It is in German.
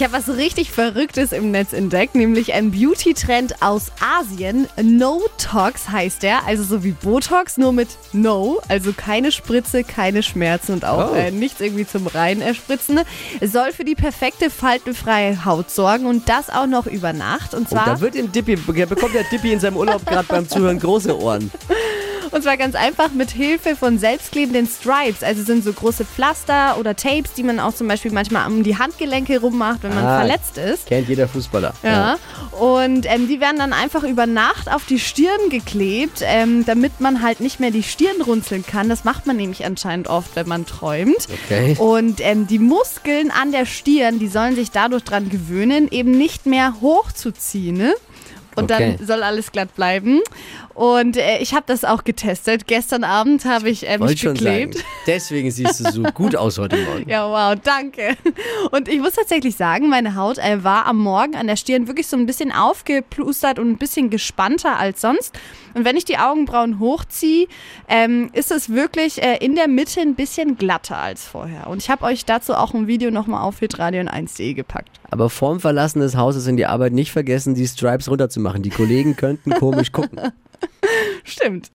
Ich habe was richtig Verrücktes im Netz entdeckt, nämlich ein Beauty-Trend aus Asien. No Tox heißt der, also so wie Botox, nur mit No, also keine Spritze, keine Schmerzen und auch Oh. äh, nichts irgendwie zum Rein erspritzen. Es soll für die perfekte faltenfreie Haut sorgen und das auch noch über Nacht. Und zwar, da wird dem Dippy, bekommt der Dippy in seinem Urlaub gerade beim Zuhören große Ohren. und zwar ganz einfach mit Hilfe von selbstklebenden Stripes. Also sind so große Pflaster oder Tapes, die man auch zum Beispiel manchmal um die Handgelenke rummacht, wenn man Ah. verletzt ist. Kennt jeder Fußballer. Ja. Und ähm, die werden dann einfach über Nacht auf die Stirn geklebt, ähm, damit man halt nicht mehr die Stirn runzeln kann. Das macht man nämlich anscheinend oft, wenn man träumt. Okay. Und ähm, die Muskeln an der Stirn, die sollen sich dadurch dran gewöhnen, eben nicht mehr hochzuziehen. Ne? Und Okay. dann soll alles glatt bleiben. Und äh, ich habe das auch getestet. Gestern Abend habe ich äh, mich schon geklebt. sagen. Deswegen siehst du so gut aus heute Morgen. Ja, wow, danke. Und ich muss tatsächlich sagen, meine Haut äh, war am Morgen an der Stirn wirklich so ein bisschen aufgeplustert und ein bisschen gespannter als sonst. Und wenn ich die Augenbrauen hochziehe, ähm, ist es wirklich äh, in der Mitte ein bisschen glatter als vorher. Und ich habe euch dazu auch ein Video nochmal auf hitradion1.de gepackt. Aber vorm Verlassen des Hauses in die Arbeit nicht vergessen, die Stripes runterzumachen. Die Kollegen könnten komisch gucken. Stimmt.